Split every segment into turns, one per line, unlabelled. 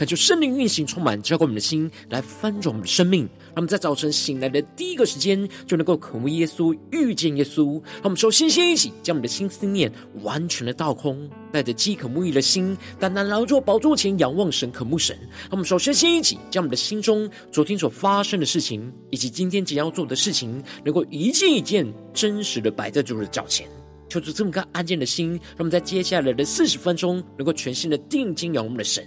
恳求圣灵运行，充满浇灌我们的心，来翻转我们的生命。让我们在早晨醒来的第一个时间，就能够渴慕耶稣，遇见耶稣。让我们首先先一起将我们的心思念完全的倒空，带着饥渴沐浴的心，单单劳作宝座前仰望神，渴慕神。让我们首先先一起将我们的心中昨天所发生的事情，以及今天即将要做的事情，能够一件一件真实的摆在主的脚前。求主这么个安静的心，让我们在接下来的四十分钟，能够全心的定睛仰望我们的神。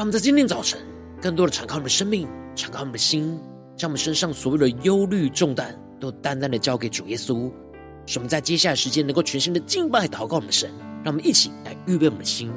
让我们在今天早晨，更多的敞开我们的生命，敞开我们的心，将我们身上所有的忧虑重担，都淡淡的交给主耶稣。使我们在接下来时间，能够全新的敬拜祷告我们的神。让我们一起来预备我们的心。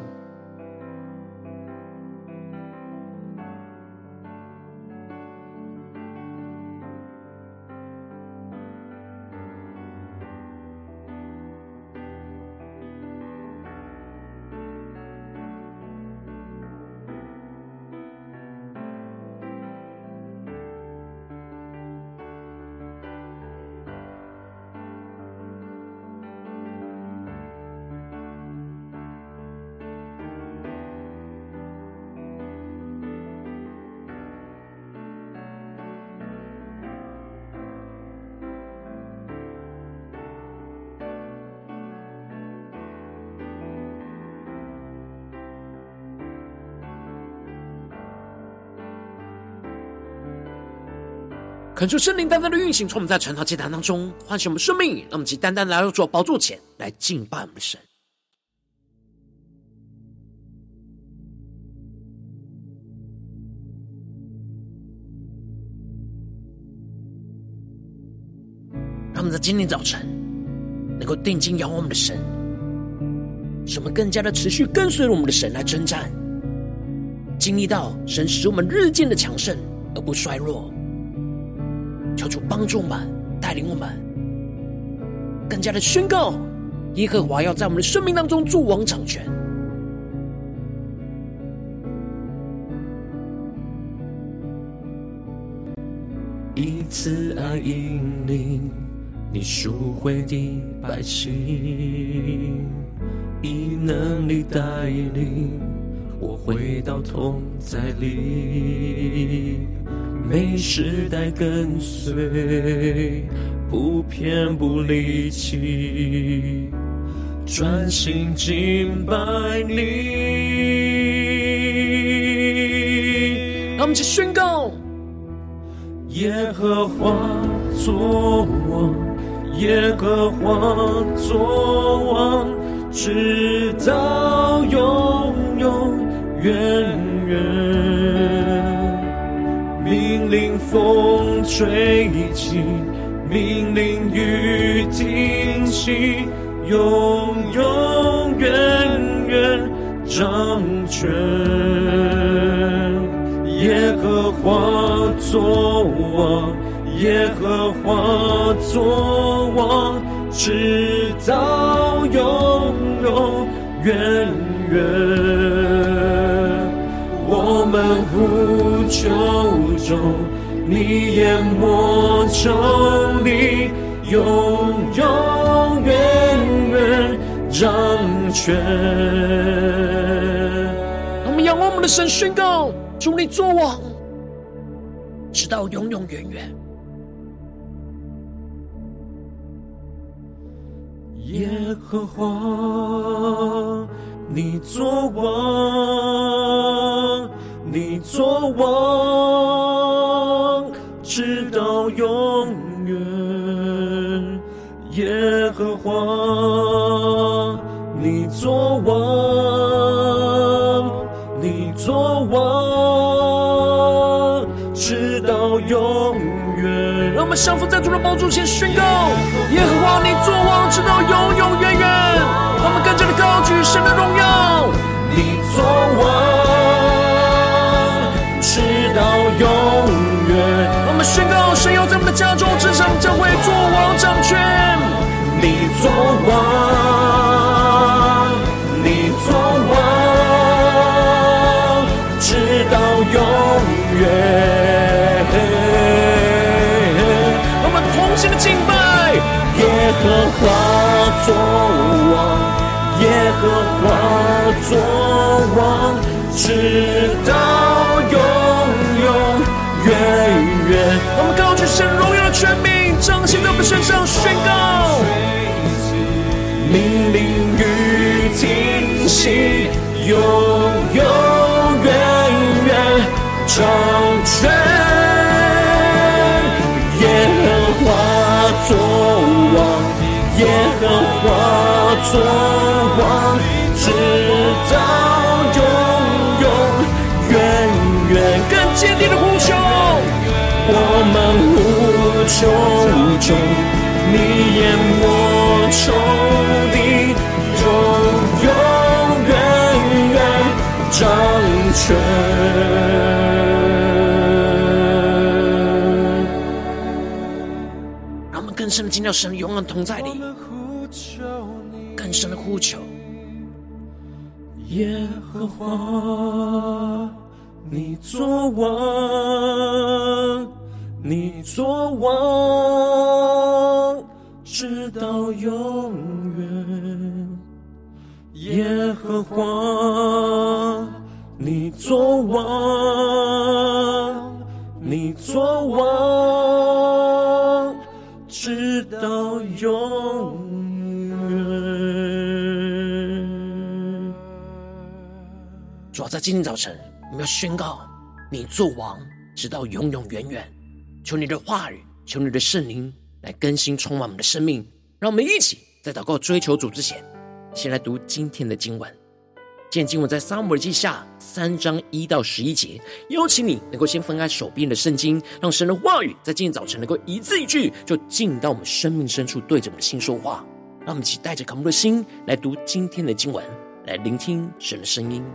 恳求圣灵单单的运行，从我们。在晨祷祭坛当中唤醒我们。生命，让我们。即单单来到主宝座前来敬拜我们。的神。让我们。在今天早晨能够定睛仰望我们。的神，使我们。更加的持续跟随我们。的神来征战，经历到神使我们。日渐的强盛而不衰弱。求主帮助我们，带领我们，更加的宣告耶和华要在我们的生命当中作王掌权。
一次爱引领你赎回的百姓，以能力带领我回到同在里。每时代跟随，不偏不离弃，专心敬拜你。
让我们一起宣告：
耶和华作王，耶和华作王，直到永永远远。风吹起，命令雨停息，永永远远掌权。耶和华作王，耶和华作王，直到永永远远。我们呼求中，你淹没抽离，永永远远掌权。
我们仰望我们的神，宣告：主你作王，直到永永远远。
耶和华。你作王，你作王，直到永远。耶和华，你作王，你作王，直到永远。
让我们相扶在主的宝座前宣告：耶和
和华作王，耶和华作王，直到永永远远。
我们高举神荣耀的权柄，彰显在我们身上，宣告。
命令与听信，永永华作王，直到永永远远。
更坚定的呼求，
我们呼求中，你淹没仇敌，永永远远掌权。
让我们更深的进到神永远同在里，更深的呼求。
耶和华，你作王，你作王。直到永远，耶和华，你作王，你作王，直到永
在今天早晨，我们要宣告：你作王，直到永永远远。求你的话语，求你的圣灵。来更新充满我们的生命，让我们一起在祷告追求主之前，先来读今天的经文。今天经文在撒母耳记下三章一到十一节。邀请你能够先翻开手边的圣经，让神的话语在今天早晨能够一字一句就进到我们生命深处，对着我们的心说话。让我们一起带着渴慕的心来读今天的经文，来聆听神的声音。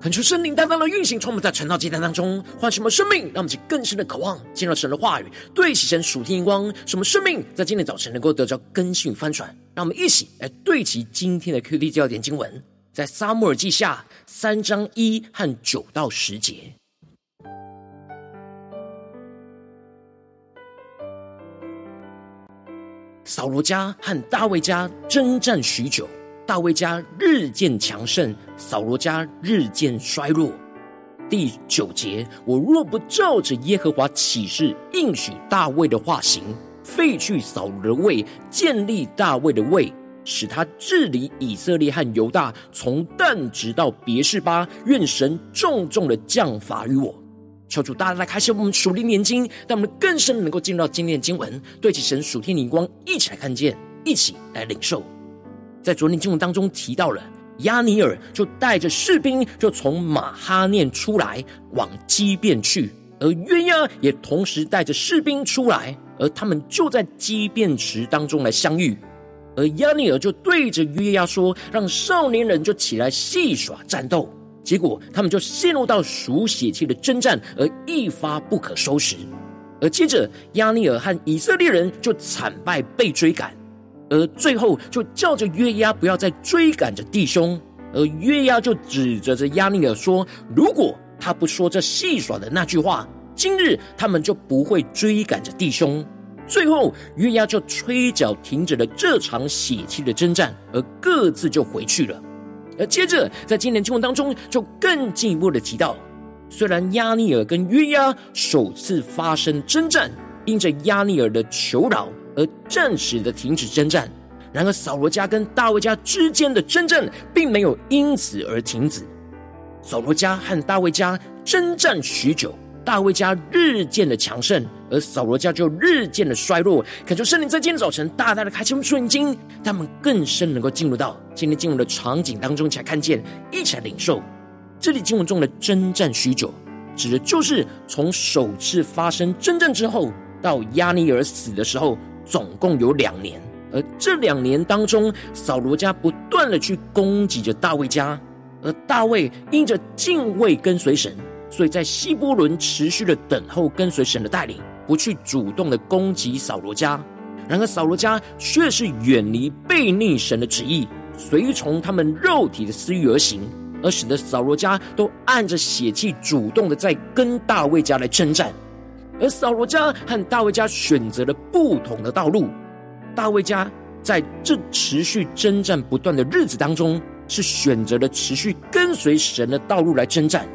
恳求圣灵担当的运行，充满在晨祷祭坛当中，唤什么生命，让我们去更深的渴望进入神的话语，对齐神属天光。什么生命在今天早晨能够得着更新与翻转？让我们一起来对齐今天的 QD 焦点经文，在撒母耳记下三章一和九到十节。扫罗家和大卫家征战许久。大卫家日渐强盛，扫罗家日渐衰弱。第九节，我若不照着耶和华起誓应许大卫的化行，废去扫罗的位，建立大卫的位，使他治理以色列和犹大，从但直到别是巴，愿神重重的降罚于我。求主大家来开启我们属灵眼睛，让我们更深能够进入到今天的经文，对齐神属天灵光，一起来看见，一起来领受。在昨天经文当中提到了亚尼尔就带着士兵就从马哈念出来往基遍去，而约押也同时带着士兵出来，而他们就在基遍池当中来相遇，而亚尼尔就对着约押说：“让少年人就起来戏耍战斗。”结果他们就陷入到属血气的征战，而一发不可收拾。而接着亚尼尔和以色列人就惨败被追赶。而最后就叫着约押不要再追赶着弟兄，而约押就指责着押尼尔说：“如果他不说这戏耍的那句话，今日他们就不会追赶着弟兄。”最后约押就吹角停止了这场血气的征战，而各自就回去了。而接着在今年经文当中就更进一步的提到，虽然押尼尔跟约押首次发生征战，因着押尼尔的求饶。而暂时的停止征战，然而扫罗家跟大卫家之间的征战并没有因此而停止。扫罗家和大卫家征战许久，大卫家日渐的强盛，而扫罗家就日渐的衰弱。恳求圣灵在今天早晨大大的开启我们属灵经，他们更深能够进入到今天经文的场景当中，才看见，一起来领受。这里经文中的征战许久，指的就是从首次发生征战之后，到押尼珥死的时候。总共有两年，而这两年当中，扫罗家不断的去攻击着大卫家，而大卫因着敬畏跟随神，所以在希伯伦持续的等候跟随神的带领，不去主动的攻击扫罗家。然而扫罗家却是远离悖逆神的旨意，随从他们肉体的私欲而行，而使得扫罗家都按着血气主动的在跟大卫家来征战。而扫罗家和大卫家选择了不同的道路。大卫家在这持续征战不断的日子当中，是选择了持续跟随神的道路来征战，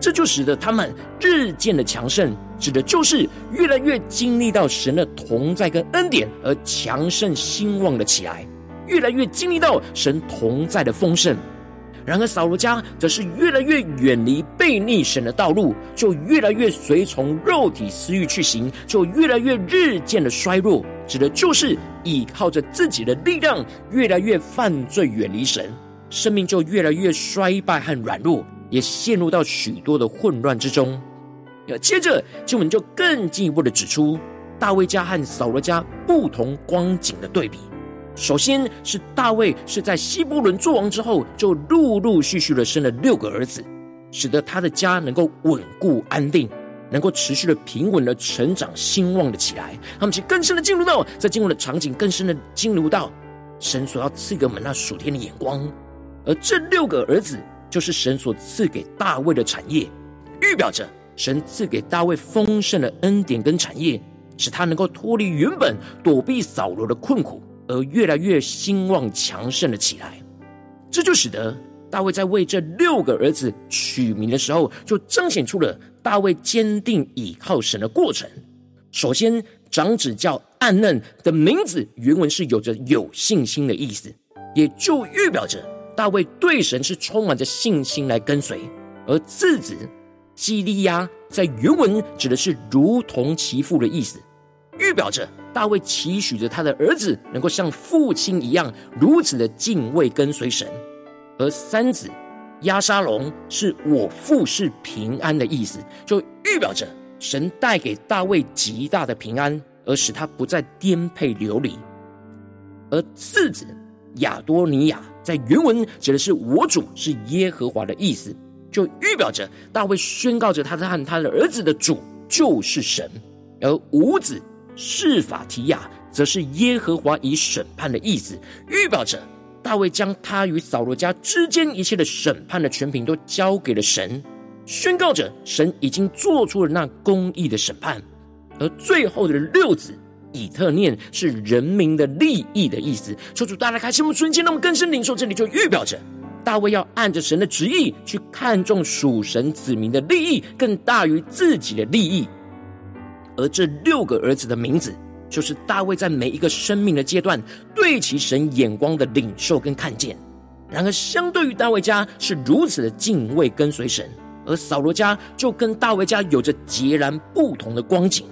这就使得他们日渐的强盛，指的就是越来越经历到神的同在跟恩典，而强盛兴旺了起来，越来越经历到神同在的丰盛。然而扫罗家则是越来越远离悖逆神的道路，就越来越随从肉体私欲去行，就越来越日渐的衰弱，指的就是依靠着自己的力量，越来越犯罪，远离神，生命就越来越衰败和软弱，也陷入到许多的混乱之中。要接着经文就更进一步的指出，大卫家和扫罗家不同光景的对比。首先是大卫是在希伯伦作王之后，就陆陆续续的生了六个儿子，使得他的家能够稳固安定，能够持续的平稳的成长兴旺的起来。他们其实更深的进入到在进入的场景，更深的进入到神所要赐给我们那属天的眼光。而这六个儿子就是神所赐给大卫的产业，预表着神赐给大卫丰盛的恩典跟产业，使他能够脱离原本躲避扫罗的困苦。而越来越兴旺强盛了起来，这就使得大卫在为这六个儿子取名的时候，就彰显出了大卫坚定倚靠神的过程。首先，长子叫暗嫩的名字，原文是有着有信心的意思，也就预表着大卫对神是充满着信心来跟随。而次子基利押在原文指的是如同其父的意思，预表着。大卫期许着他的儿子能够像父亲一样如此的敬畏跟随神，而三子押沙龙是我父是平安的意思，就预表着神带给大卫极大的平安，而使他不再颠沛流离。而次子亚多尼亚在原文指的是我主是耶和华的意思，就预表着大卫宣告着他和他的儿子的主就是神，而五子示法提亚则是耶和华以审判的意思，预表着大卫将他与扫罗家之间一切的审判的权柄都交给了神，宣告着神已经做出了那公义的审判。而最后的六子以特念是人民的利益的意思，求主大家开启我们瞬间，让我们更深领受，这里就预表着大卫要按着神的旨意去看重属神子民的利益，更大于自己的利益。而这六个儿子的名字，就是大卫在每一个生命的阶段对其神眼光的领受跟看见。然而，相对于大卫家是如此的敬畏跟随神，而扫罗家就跟大卫家有着截然不同的光景。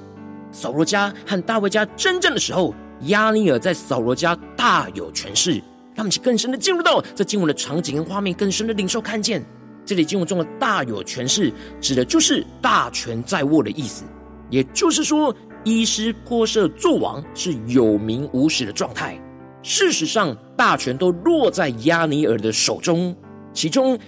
扫罗家和大卫家争战的时候，押尼尔在扫罗家大有权势。让我们去更深的进入到这经文的场景跟画面，更深的领受看见。这里经文中的大有权势，指的就是大权在握的意思。也就是说，伊施波设作王是有名无实的状态。事实上，大权都落在押尼珥的手中。其中，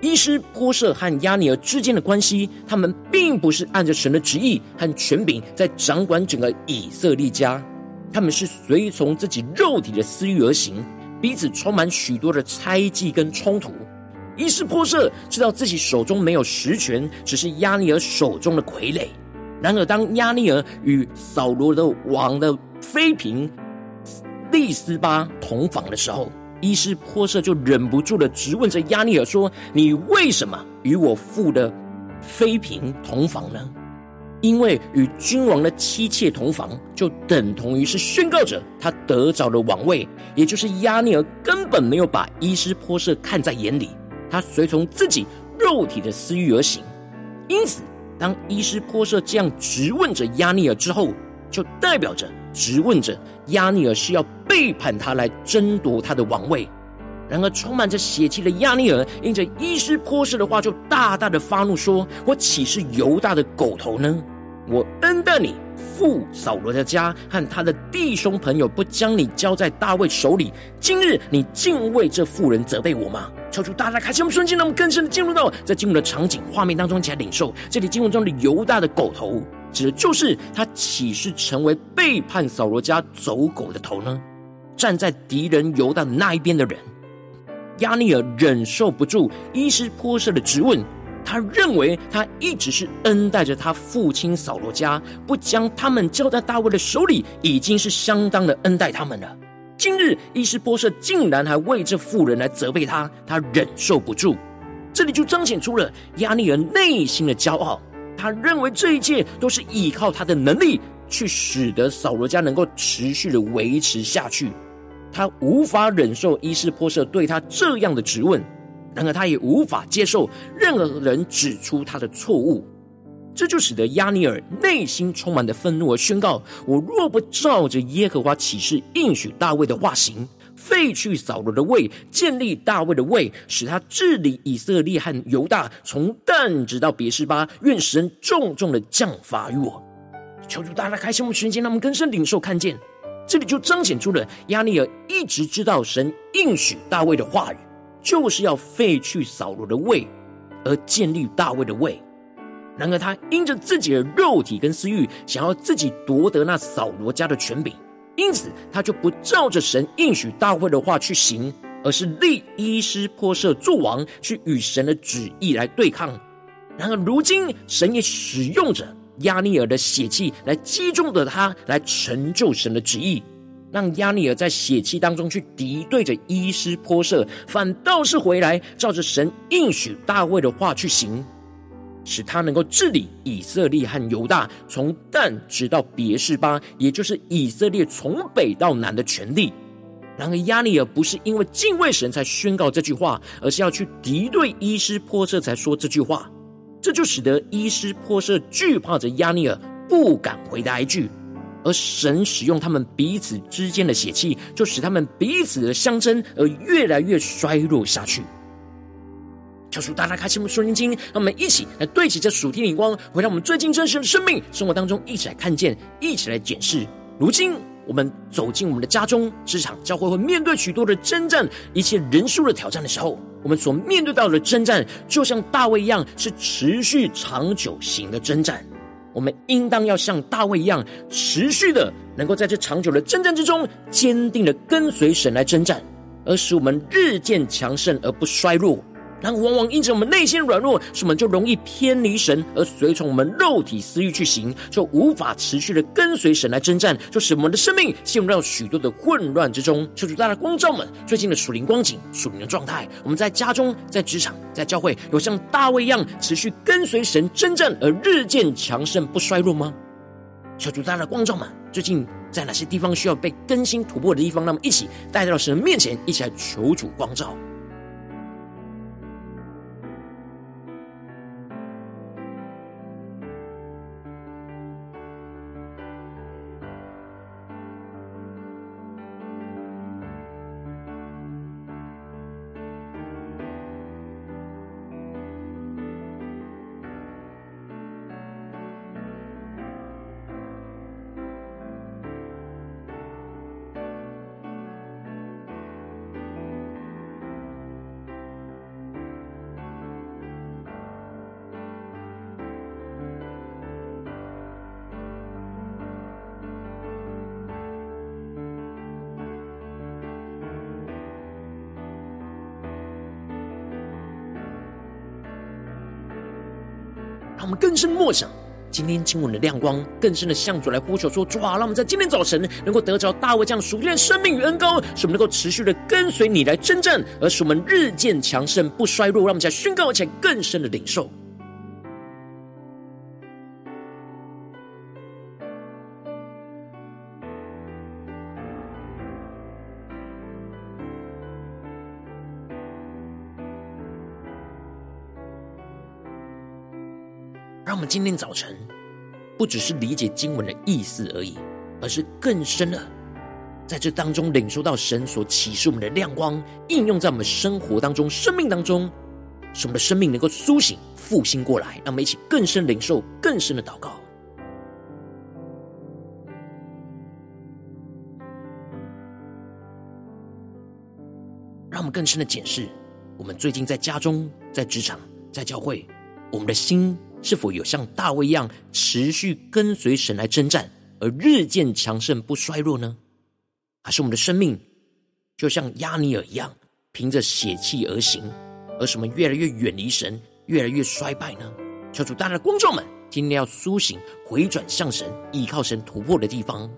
伊施波设和押尼尔之间的关系，他们并不是按着神的旨意和权柄在掌管整个以色列家，他们是随从自己肉体的私欲而行，彼此充满许多的猜忌跟冲突。伊施波设知道自己手中没有实权，只是押尼尔手中的傀儡。然而，当押尼尔与扫罗的王的妃嫔利斯巴同房的时候，伊施波设就忍不住的质问着押尼尔说：“你为什么与我父的妃嫔同房呢？因为与君王的妻妾同房，就等同于是宣告着他得着了王位。也就是押尼尔根本没有把伊施波设看在眼里，他随从自己肉体的私欲而行。因此，当伊施波设这样质问着亚尼尔之后，就代表着质问着亚尼尔是要背叛他来争夺他的王位。然而，充满着血气的亚尼尔因着伊施波设的话，就大大的发怒说：“我岂是犹大的狗头呢？我恩待你父扫罗的家和他的弟兄朋友，不将你交在大卫手里。今日你竟为这妇人责备我吗？”求主大大开启我们瞬间，让我们更深的进入到在经文的场景画面当中，一起来领受这里经文中的犹大的狗头，指的就是他岂是成为背叛扫罗家走狗的头呢？站在敌人犹大的那一边的人。亚尼尔忍受不住伊施波设的质问，他认为他一直是恩待着他父亲扫罗家，不将他们交在大卫的手里，已经是相当的恩待他们了。今日伊斯波社竟然还为这妇人来责备他，他忍受不住。这里就彰显出了亚尼尔内心的骄傲，他认为这一切都是依靠他的能力去使得扫罗家能够持续的维持下去。他无法忍受伊斯波社对他这样的质问，然而他也无法接受任何人指出他的错误，这就使得亚尼尔内心充满的愤怒而宣告：我若不照着耶和华启示应许大卫的化行，废去扫罗的位，建立大卫的位，使他治理以色列和犹大，从但直到别是巴，愿神重重的降罚于我。求主大家开启我们瞬间，让我们更深领受看见。这里就彰显出了亚尼尔一直知道神应许大卫的话语，就是要废去扫罗的位，而建立大卫的位。然而他因着自己的肉体跟私欲，想要自己夺得那扫罗家的权柄，因此他就不照着神应许大卫的话去行，而是立伊施波设作王，去与神的旨意来对抗。然而如今神也使用着。押尼尔的血气来击中的他，来成就神的旨意，让押尼尔在血气当中去敌对着伊施波设，反倒是回来照着神应许大卫的话去行，使他能够治理以色列和犹大，从但直到别是巴，也就是以色列从北到南的权利。然而押尼尔不是因为敬畏神才宣告这句话，而是要去敌对伊施波设才说这句话。这就使得伊施波设惧怕着押尼尔，不敢回答一句。而神使用他们彼此之间的血气，就使他们彼此的相争而越来越衰弱下去。求主大大开启我们属灵眼睛，让我们一起来对齐这属天的光，回到我们最近真实的生命生活当中，一起来看见，一起来检视。如今我们走进我们的家中、职场、教会，会面对许多的征战、一切人数的挑战的时候。我们所面对到的征战，就像大卫一样，是持续长久型的征战。我们应当要像大卫一样，持续的能够在这长久的征战之中，坚定的跟随神来征战，而使我们日渐强盛而不衰弱。然后，往往因着我们内心软弱，使我们就容易偏离神，而随从我们肉体私欲去行，就无法持续的跟随神来征战，就使我们的生命陷入到许多的混乱之中。求主大家光照们最近的属灵光景、属灵的状态。我们在家中、在职场、在教会，有像大卫一样持续跟随神征战而日渐强盛不衰弱吗？求主大家光照们最近在哪些地方需要被更新突破的地方？那么一起带到神的面前，一起来求主光照。我们更深默想今天经文的亮光，更深的向主来呼求说：主啊，让我们在今天早晨能够得着大卫这样属天的生命与恩膏，使我们能够持续的跟随你来征战，而使我们日渐强盛不衰弱。让我们在宣告而且更深的领受。今天早晨，不只是理解经文的意思而已，而是更深的在这当中领受到神所启示我们的亮光，应用在我们生活当中、生命当中，使我们的生命能够苏醒、复兴过来。让我们一起更深领受、更深的祷告，让我们更深的检视我们最近在家中、在职场、在教会，我们的心。是否有像大卫一样持续跟随神来征战，而日渐强盛不衰弱呢？还是我们的生命就像压尼尔一样，凭着血气而行，而什么越来越远离神，越来越衰败呢？求主大家的观众们，今天要苏醒、回转向神，依靠神突破的地方。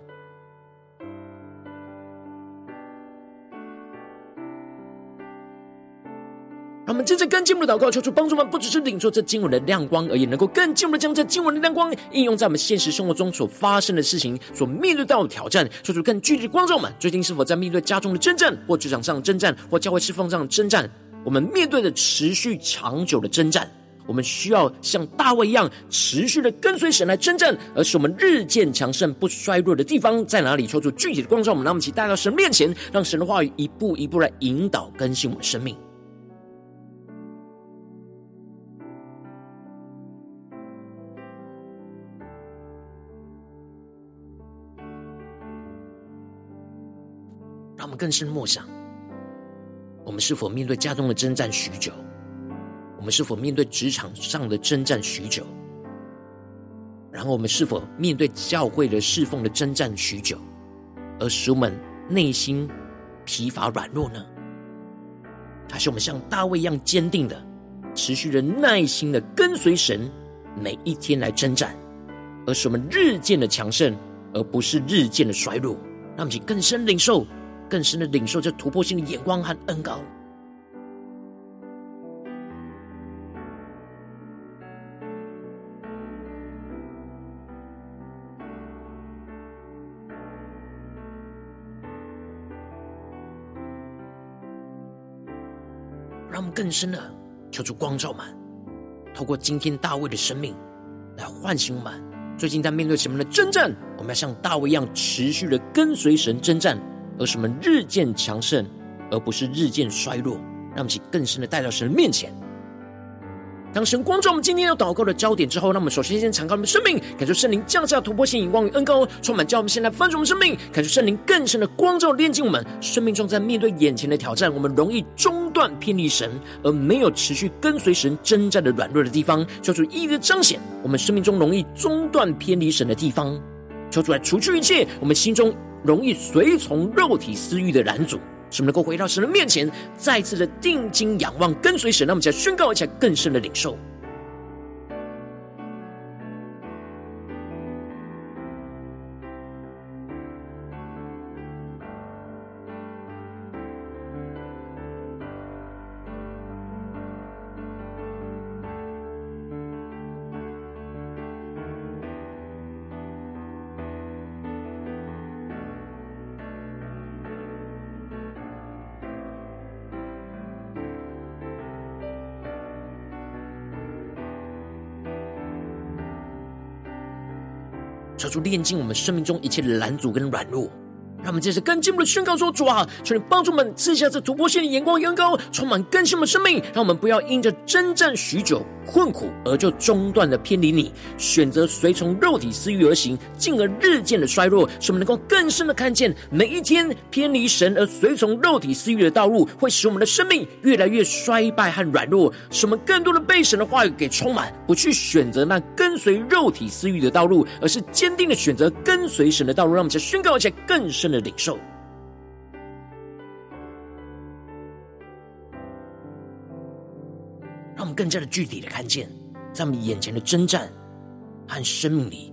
更进一步的祷告，求主帮助我们，不只是领受这经文的亮光而已，能够更进一步的将这经文的亮光应用在我们现实生活中所发生的事情、所面对到的挑战。求主更具体的光照我们，最近是否在面对家中的征战，或职场上的征战，或教会侍奉上的征战？我们面对的持续长久的征战，我们需要像大卫一样，持续的跟随神来征战，而使我们日渐强盛、不衰弱的地方在哪里？求主具体的光照我们，让我们一起带到神面前，让神的话语一步一步来引导更新我们生命。让我们更深默想，我们是否面对家中的征战许久？我们是否面对职场上的征战许久？然后我们是否面对教会的侍奉的征战许久，而使我们内心疲乏软弱呢？还是我们像大卫一样坚定的、持续的耐心的跟随神，每一天来征战，而使我们日渐的强盛，而不是日渐的衰弱？让我们去更深领受。更深的领受这突破性的眼光和恩膏，让我们更深的求主光照们，透过今天大卫的生命来唤醒我们。最近在面对什么的征战？我们要像大卫一样持续的跟随神征战。而是我们日渐强盛，而不是日渐衰弱。让我们一起更深的带到神的面前。当神光照我们今天要祷告的焦点之后，那我们首先先敞开我们的生命，感受圣灵降下突破性眼光与恩膏，充满叫我们现在翻转我们生命，感受圣灵更深的光照炼净我们生命中，在面对眼前的挑战，我们容易中断偏离神，而没有持续跟随神征战的软弱的地方，求主一一彰显我们生命中容易中断偏离神的地方，求主来除去一切我们心中容易随从肉体私欲的拦阻。使我们能够回到神的面前，再次的定睛仰望，跟随神，那么再宣告一下更深的领受。求主炼净我们生命中一切的拦阻跟软弱，让我们接着更进一步的宣告说：主啊，求你帮助我们赐下这突破性的眼光、眼高，充满更新的生命，让我们不要因着征战许久。困苦而就中断的偏离你，选择随从肉体私欲而行，进而日渐的衰弱。使我们能够更深的看见，每一天偏离神而随从肉体私欲的道路，会使我们的生命越来越衰败和软弱。使我们更多的被神的话语给充满，不去选择那跟随肉体私欲的道路，而是坚定的选择跟随神的道路。让我们再宣告一下更深的领受。让我们更加的具体的看见，在我们眼前的征战和生命里，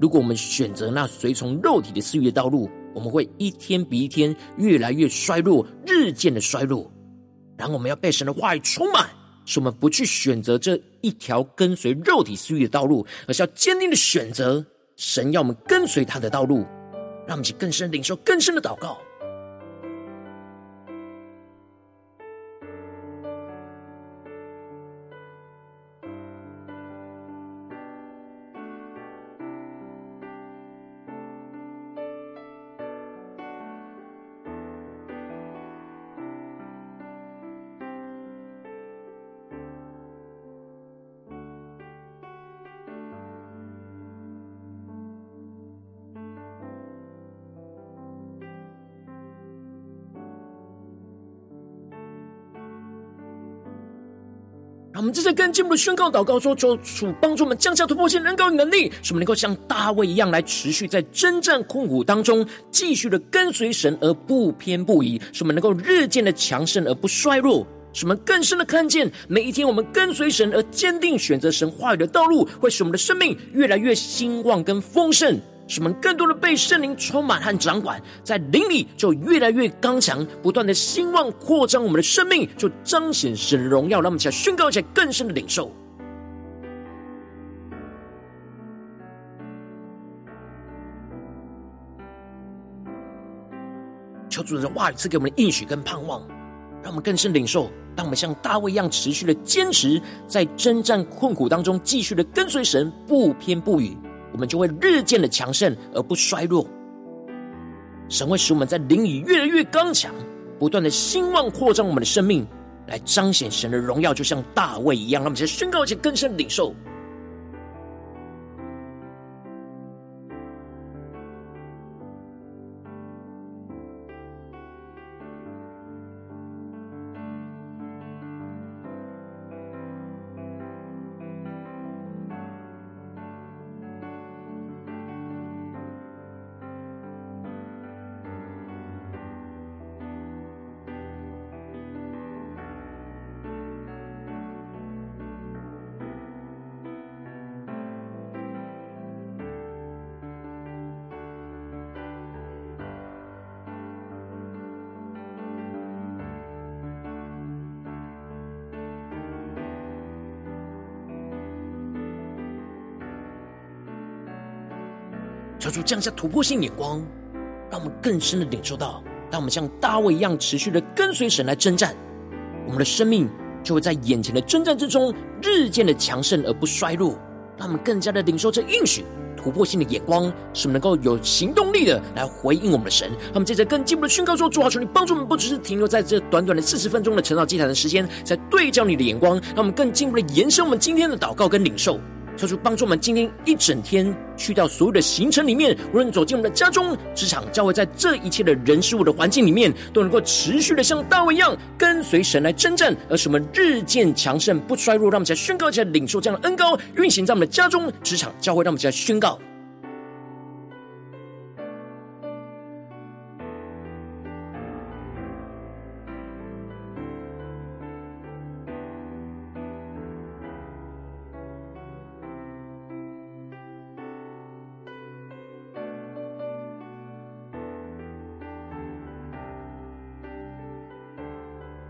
如果我们选择那随从肉体的私欲的道路，我们会一天比一天越来越衰弱，日渐的衰弱。然后我们要被神的话语充满，使我们不去选择这一条跟随肉体私欲的道路，而是要坚定的选择神要我们跟随他的道路。让我们去更深领受更深的祷告。我们这次更进步的宣告祷告说：求主帮助我们降下突破性恩膏与能力，使我们能够像大卫一样来持续在征战困苦当中，继续的跟随神而不偏不倚，使我们能够日渐的强盛而不衰弱，使我们更深的看见每一天我们跟随神而坚定选择神话语的道路，会使我们的生命越来越兴旺跟丰盛。使我们更多的被圣灵充满和掌管，在灵里就越来越刚强，不断的兴旺扩张我们的生命，就彰显神的荣耀。让我们起来宣告一下更深的领受。求主的话语赐给我们的应许跟盼望，让我们更深领受。当我们像大卫一样持续的坚持，在征战困苦当中，继续的跟随神，不偏不倚。我们就会日渐的强盛而不衰弱，神会使我们在灵里越来越刚强，不断的兴旺扩张我们的生命，来彰显神的荣耀，就像大卫一样。让我们先宣告一些更深领受。求主降下突破性眼光，让我们更深的领受到，当我们像大卫一样持续的跟随神来征战，我们的生命就会在眼前的征战之中日渐的强盛而不衰弱。让我们更加的领受这应许，突破性的眼光，使我们能够有行动力的来回应我们的神。让我们接着更进一步的宣告说：主啊，求你帮助我们，不只是停留在这短短的四十分钟的晨祷祭坛的时间，在对焦你的眼光，让我们更进一步的延伸我们今天的祷告跟领受。求主帮助我们今天一整天去掉所有的行程里面，无论走进我们的家中、职场、教会，在这一切的人事物的环境里面，都能够持续的像大卫一样跟随神来征战，而什么日渐强盛，不衰弱。让我们在宣告，在领受这样的恩高运行在我们的家中、职场、教会。让我们家宣告。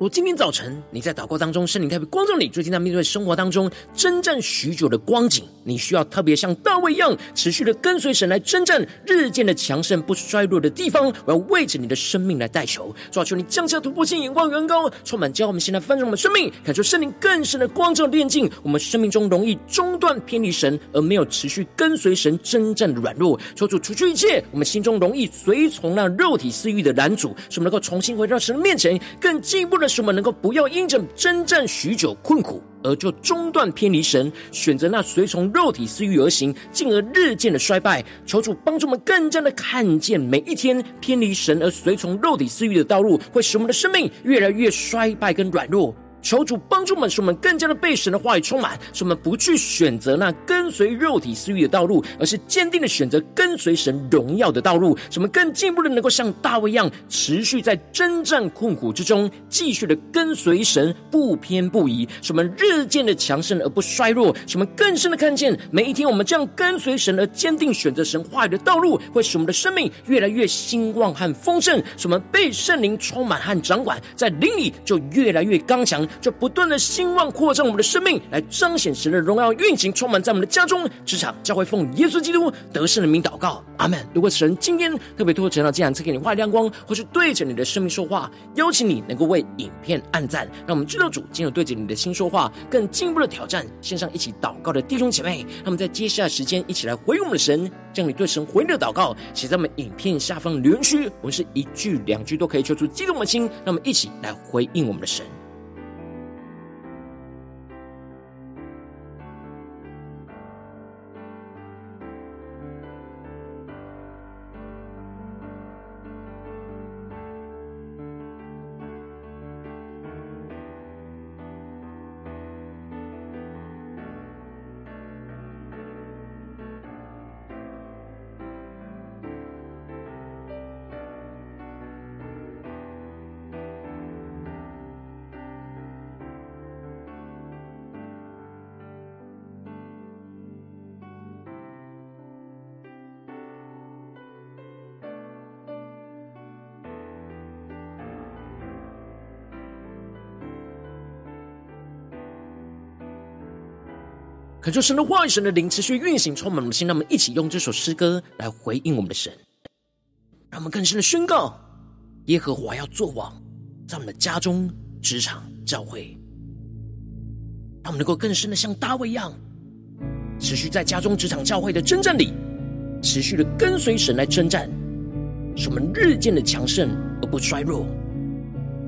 如今天早晨你在祷告当中，圣灵特别光照你，最近在面对生活当中征战许久的光景，你需要特别像大卫一样，持续的跟随神来征战，日渐的强盛不衰弱的地方，我要为着你的生命来代求，抓住，你降下突破性眼光，远高，充满教我们现在翻转我们生命，感受圣灵更深的光照炼净我们生命中容易中断偏离神而没有持续跟随神征战的软弱，求主除去一切我们心中容易随从那肉体私欲的拦阻，使我们能够重新回到神的面前，更进一步的。使我们能够不要因着征战许久困苦，而就中断偏离神，选择那随从肉体私欲而行，进而日渐的衰败。求主帮助我们更加的看见，每一天偏离神而随从肉体私欲的道路，会使我们的生命越来越衰败跟软弱。求主帮助我们，使我们更加的被神的话语充满，使我们不去选择那跟随肉体私欲的道路，而是坚定的选择跟随神荣耀的道路。使我们更进一步的能够像大卫一样，持续在征战困苦之中，继续的跟随神，不偏不倚。使我们日渐的强盛而不衰弱。使我们更深的看见，每一天我们这样跟随神而坚定选择神话语的道路，会使我们的生命越来越兴旺和丰盛。使我们被圣灵充满和掌管，在灵里就越来越刚强。就不断的兴旺扩张我们的生命，来彰显神的荣耀运行，充满在我们的家中、职场、教会，奉耶稣基督得胜的名祷告，阿门。如果神今天特别透过这样，这样赐给你话语亮光，或是对着你的生命说话，邀请你能够为影片按赞，让我们知道主今日对着你的心说话，更进一步的挑战线上一起祷告的弟兄姐妹，那么在接下来时间一起来回应我们的神，将你对神回应的祷告写在我们影片下方留言区，我们是一句两句都可以求出激动的心，让我们一起来回应我们的神。恳求神的话语、神的灵持续运行，充满我们的心。让我们一起用这首诗歌来回应我们的神，让我们更深的宣告：耶和华要做王，在我们的家中、职场、教会，让我们能够更深的像大卫一样，持续在家中、职场、教会的征战里，持续的跟随神来征战，使我们日渐的强盛而不衰弱。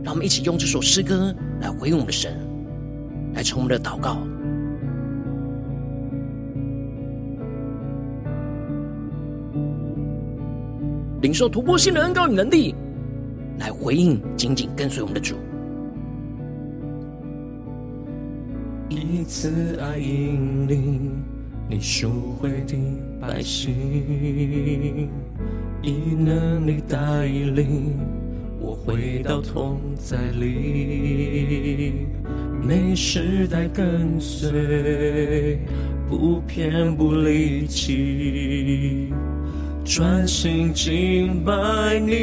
让我们一起用这首诗歌来回应我们的神，来成我们的祷告。领受突破性的恩膏与能力，来回应紧紧跟随我们的主。
以慈爱引领你赎回的百姓，以能力带领我回到同在里，每时代跟随，不偏不离弃。专心敬拜你，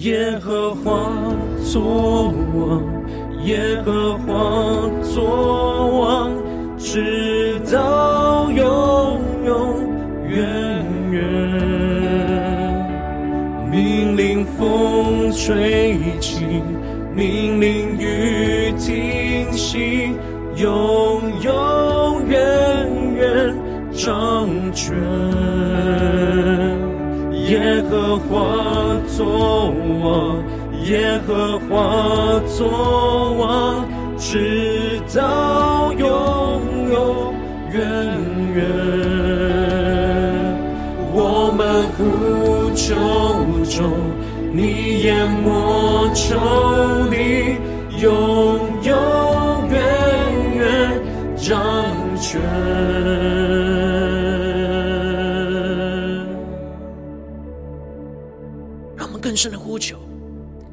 耶和华作王，耶和华作王，直到永永远远。命令风吹起，命令雨停息。永掌权，耶和华作王，耶和华作王，直到永永远远。我们呼求中，你淹没仇敌，永永远
远。掌权，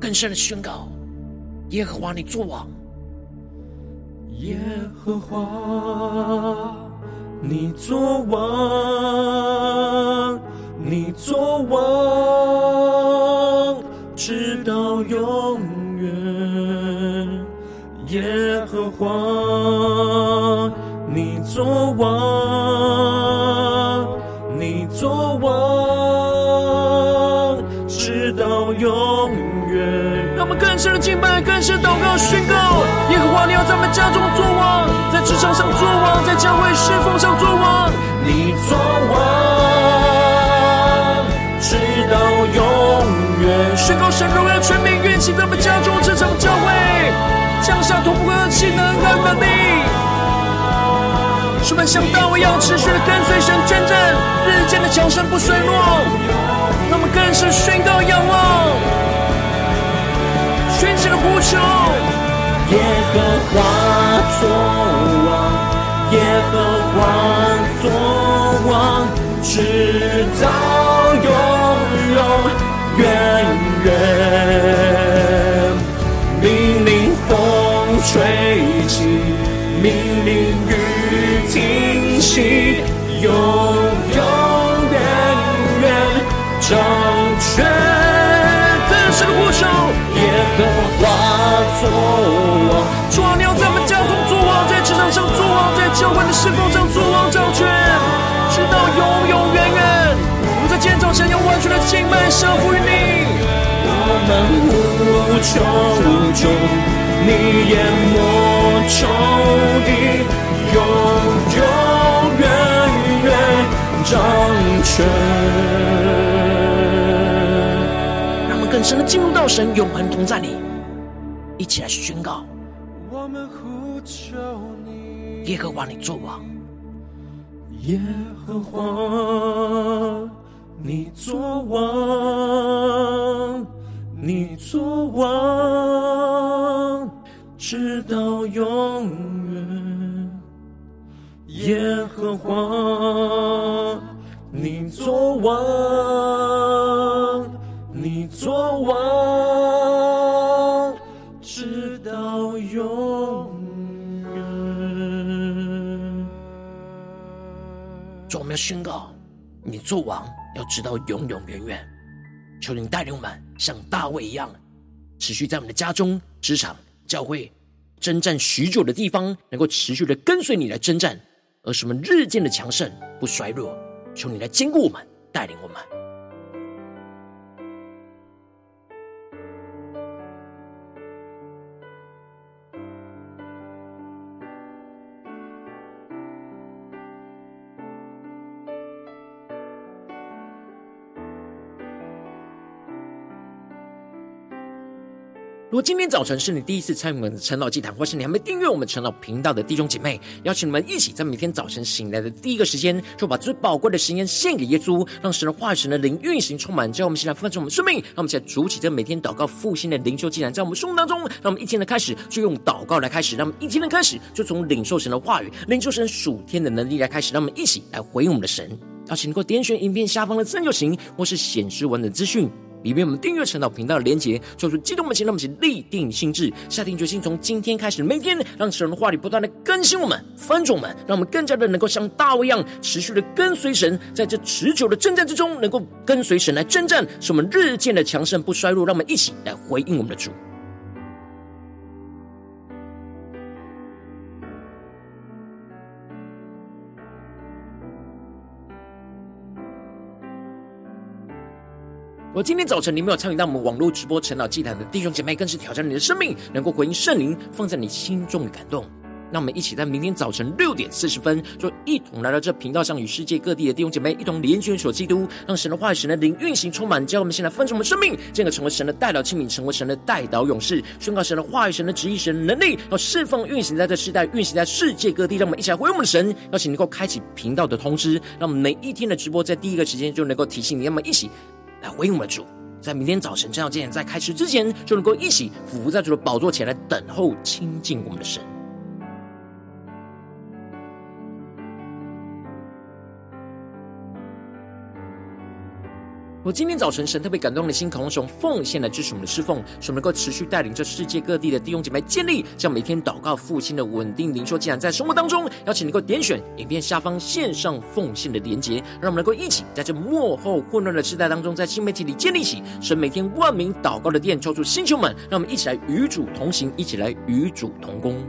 更深的宣告：耶和华，你作王；
耶和华，你作王，你作王，直到永远。耶和华。你作王，
更深的敬拜，更深祷告宣告：耶和华，你要在我们家中作王，在职场上作王，在教会侍奉上作王。
你作王，直到永远。
宣告神荣耀权柄运行在我们家中、职场、教会，降下突破的气能跟能力。我们像大卫一样持续的跟随神见证，日渐的强盛不衰弱。那么更是宣告仰望，宣泄的呼求。
耶和华作王，耶和华作王，直到永永远远。作王，
主啊，你要在我们家中作王，在职场上作王，在教会的侍奉上作王掌权，直到永永远远。我们在今天早晨用完全的敬拜降服于你。
我们无求中，你淹没仇敌。永永远远掌权，
让我们更深的进入到神永恒同在里，一起来宣告：
我们呼求你，
耶和华你作王，
耶和华你作王，你作王，直到永远。耶和华，你作王，
宣告，你做王要知道永永远远。求你带领我们像大卫一样，持续在我们的家中、职场、教会征战许久的地方，能够持续的跟随你来征战。而什么日渐的强盛，不衰弱。求你来坚固我们，带领我们。果今天早晨是你第一次参与我们的晨祷祭坛，或是你还没订阅我们晨祷频道的弟兄姐妹，邀请你们一起在每天早晨醒来的第一个时间，就把最宝贵的时间献给耶稣，让神的话语、神的灵运行充满，叫我们现在丰盛我们生命，让我们现在筑起这每天祷告复兴的灵修祭坛，在我们生命当中，让我们一天的开始就用祷告来开始，让我们一天的开始就从领受神的话语、领受神属天的能力来开始，让我们一起来回应我们的神。邀请你能够点选影片下方的三角形，或是显示完整资讯。里面我们订阅陈祷频道的连结，做出激动的心，让我们一起立定心志，下定决心，从今天开始，每天让神的话语不断的更新我们、翻转我们，让我们更加的能够像大卫一样，持续的跟随神，在这持久的征战之中，能够跟随神来征战，使我们日渐的强盛不衰弱。让我们一起来回应我们的主。我今天早晨，你没有参与到我们网络直播晨祷祭坛的弟兄姐妹，更是挑战你的生命，能够回应圣灵放在你心中的感动。让我们一起在明天早晨六点四十分，就一同来到这频道上，与世界各地的弟兄姐妹一同连接所基督，让神的话语、神的灵运行充满，叫我们现在分盛我们生命，进而成为神的代祷器皿，成为神的代祷勇士，宣告神的话语、神的旨意、神的能力，要释放运行在这世代，运行在世界各地。让我们一起来回应我们的神，邀请能够开启频道的通知，让我们每一天的直播在第一个时间就能够提醒你。让我们一起。来回应我们的主，在明天早晨这样，今天在开始之前，就能够一起俯伏在主的宝座前来等候亲近我们的神。我今天早晨，神特别感动的心，渴望用奉献来支持我们的侍奉，使我们能够持续带领着世界各地的弟兄姐妹建立，这样每天祷告复兴的稳定灵修，竟然在生活当中，邀请能够点选影片下方线上奉献的连结，让我们能够一起在这幕后混乱的时代当中，在新媒体里建立起神每天万名祷告的殿，抽出星球们，让我们一起来与主同行，一起来与主同工。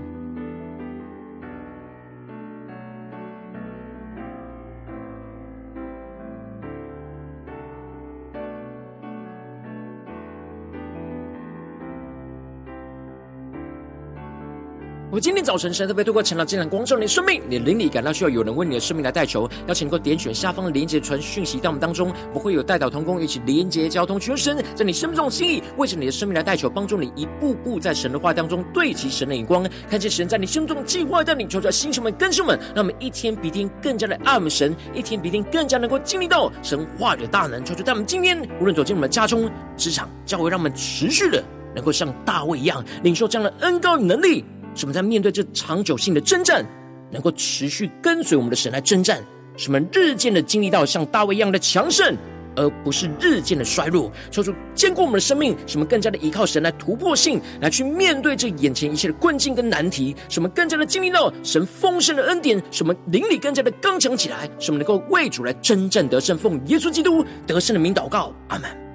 今天早晨，神特别透过晨祷祭坛光照你的生命，你的灵里感到需要有人为你的生命来代求，邀请你能够点选下方的连结传讯息到我们当中，我会有代祷同工一起连结交通，求神在你生命中的心意，为着你的生命来代求，帮助你一步步在神的话当中对齐神的眼光，看见神在你心中的计划，带领求出来星球们、跟兄们，让我们一天比一天更加的爱我们神，一天比一天更加能够经历到神话语的大能，求出在我们今天无论走进我们家中、职场、教会，让我们持续的能够像大卫一样领受这样的恩膏与能力。使我们在面对这长久性的征战，能够持续跟随我们的神来征战，使我们日渐的经历到像大卫一样的强盛，而不是日渐的衰弱。求主坚固我们的生命，使我们更加的依靠神来突破性，来去面对这眼前一切的困境跟难题。使我们更加的经历到神丰盛的恩典，使我们灵里更加的刚强起来，使我们能够为主来征战得胜。奉耶稣基督得胜的名祷告，阿门。